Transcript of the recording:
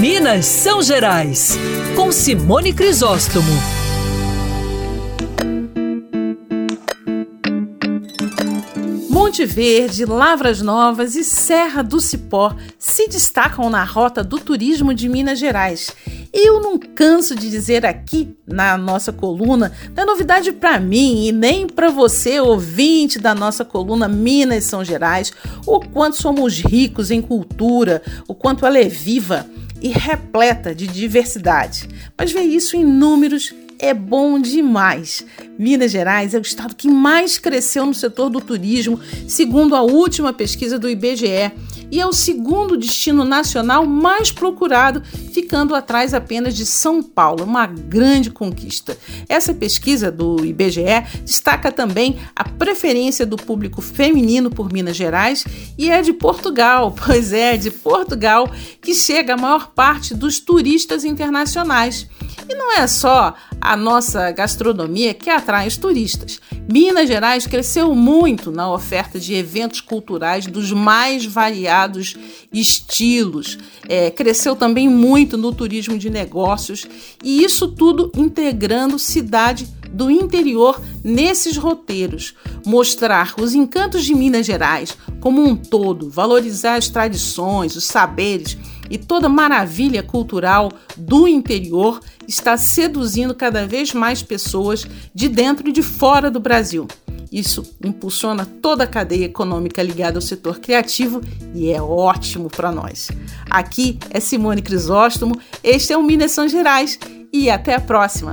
Minas São Gerais, com Simone Crisóstomo. Monte Verde, Lavras Novas e Serra do Cipó se destacam na rota do turismo de Minas Gerais. Eu não canso de dizer aqui na nossa coluna, não é novidade para mim e nem para você, ouvinte da nossa coluna Minas São Gerais, o quanto somos ricos em cultura, o quanto ela é viva e repleta de diversidade. Mas ver isso em números é bom demais. Minas Gerais é o estado que mais cresceu no setor do turismo, segundo a última pesquisa do IBGE, e é o segundo destino nacional mais procurado, ficando atrás apenas de São Paulo, uma grande conquista. Essa pesquisa do IBGE destaca também a preferência do público feminino por Minas Gerais e é de Portugal, pois é, de Portugal que chega a maior parte dos turistas internacionais. E não é só a nossa gastronomia que atrai os turistas. Minas Gerais cresceu muito na oferta de eventos culturais dos mais variados estilos. É, cresceu também muito no turismo de negócios e isso tudo integrando cidade do interior nesses roteiros, mostrar os encantos de Minas Gerais como um todo, valorizar as tradições, os saberes e toda maravilha cultural do interior está seduzindo cada vez mais pessoas de dentro e de fora do Brasil. Isso impulsiona toda a cadeia econômica ligada ao setor criativo e é ótimo para nós. Aqui é Simone Crisóstomo, este é o Minas São Gerais e até a próxima!